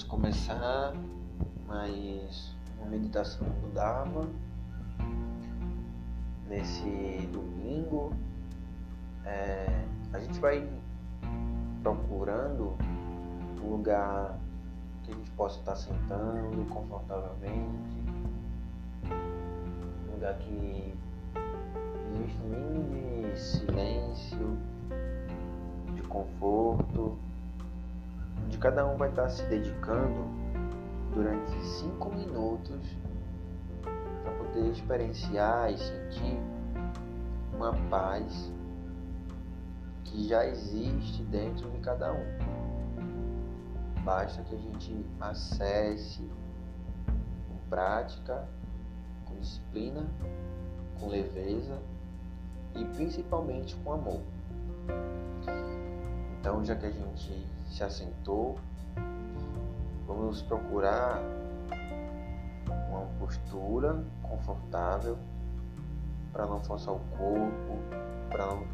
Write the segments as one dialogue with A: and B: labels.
A: Vamos começar mais uma meditação Dharma nesse domingo. É, a gente vai procurando um lugar que a gente possa estar sentando confortavelmente, um lugar que existe um mínimo de silêncio, de conforto cada um vai estar se dedicando durante cinco minutos para poder experienciar e sentir uma paz que já existe dentro de cada um. Basta que a gente acesse com prática, com disciplina, com leveza e principalmente com amor. Então, já que a gente se assentou, vamos procurar uma postura confortável para não forçar o corpo, para não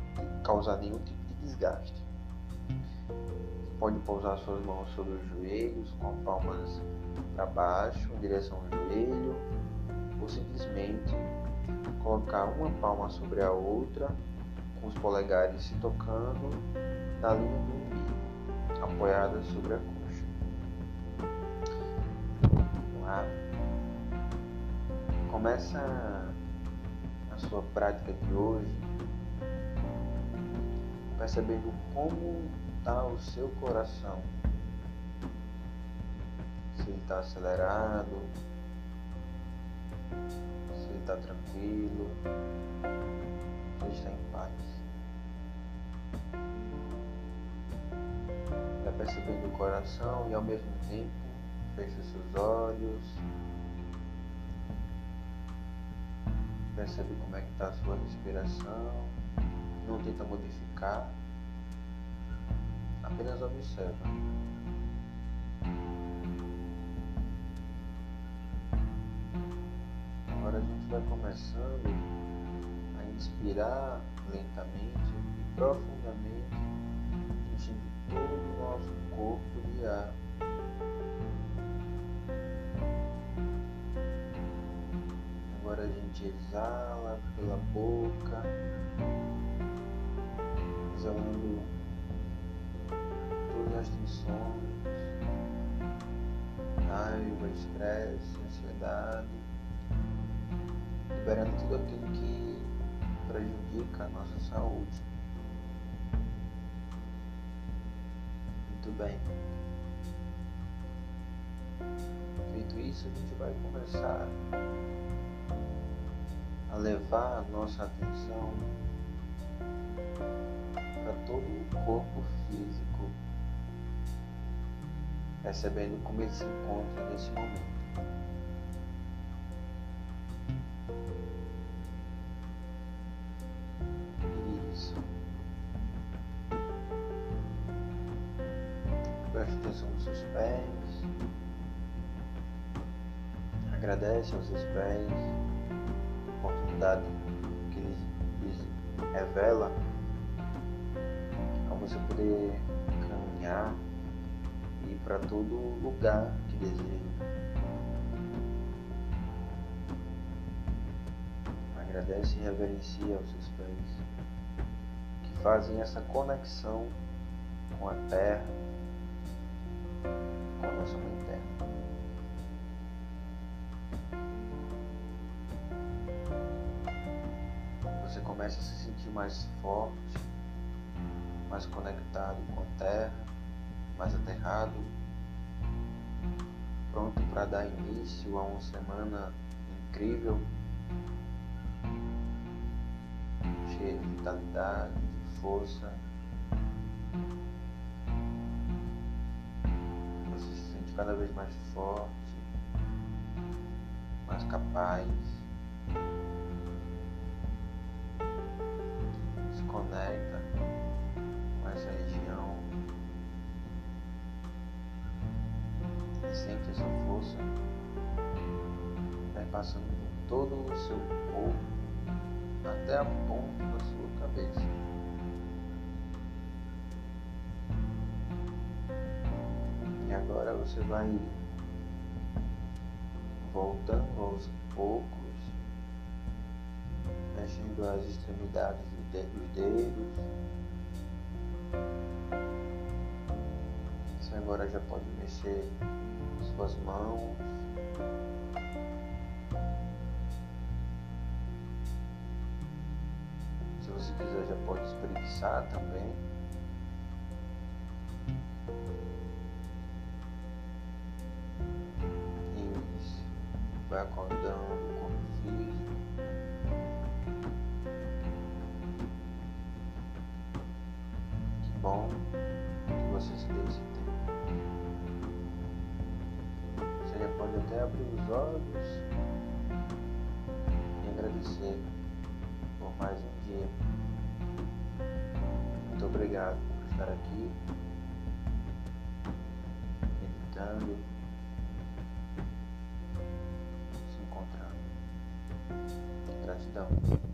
A: causar nenhum tipo de desgaste. Pode pousar suas mãos sobre os joelhos, com as palmas para baixo, em direção ao joelho, ou simplesmente colocar uma palma sobre a outra, com os polegares se tocando linha do umbigo, apoiada sobre a coxa. Lá. Começa a sua prática de hoje percebendo como está o seu coração. Se ele está acelerado, se ele está tranquilo, Vai percebendo o coração e ao mesmo tempo fecha seus olhos. Percebe como é que está a sua respiração. Não tenta modificar. Apenas observa. Agora a gente vai começando a inspirar lentamente e profundamente, enchendo todo gente exala pela boca, exalando todas as tensões, raiva, estresse, ansiedade, liberando tudo aquilo que prejudica a nossa saúde. Muito bem. Feito isso, a gente vai começar a levar a nossa atenção para todo o corpo físico, percebendo como ele se encontra nesse momento. Isso. Preste atenção nos seus pés. Agradece aos seus pés oportunidade que lhes, lhes revela a você poder caminhar e ir para todo lugar que deseja. Agradece e reverencia aos seus pés que fazem essa conexão com a terra, com a nossa mãe terra. Começa a se sentir mais forte, mais conectado com a terra, mais aterrado, pronto para dar início a uma semana incrível, cheia de vitalidade, de força. Você se sente cada vez mais forte, mais capaz. Conecta com essa região. E sente essa força vai passando por todo o seu corpo até a ponta da sua cabeça. E Agora você vai voltando aos poucos, mexendo as extremidades dos dedos. Você agora já pode mexer suas mãos. Se você quiser já pode espreguiçar também. Isso. Vai acordando já pode até abrir os olhos e agradecer por mais um dia. Muito obrigado por estar aqui, meditando, se encontrando. Gratidão.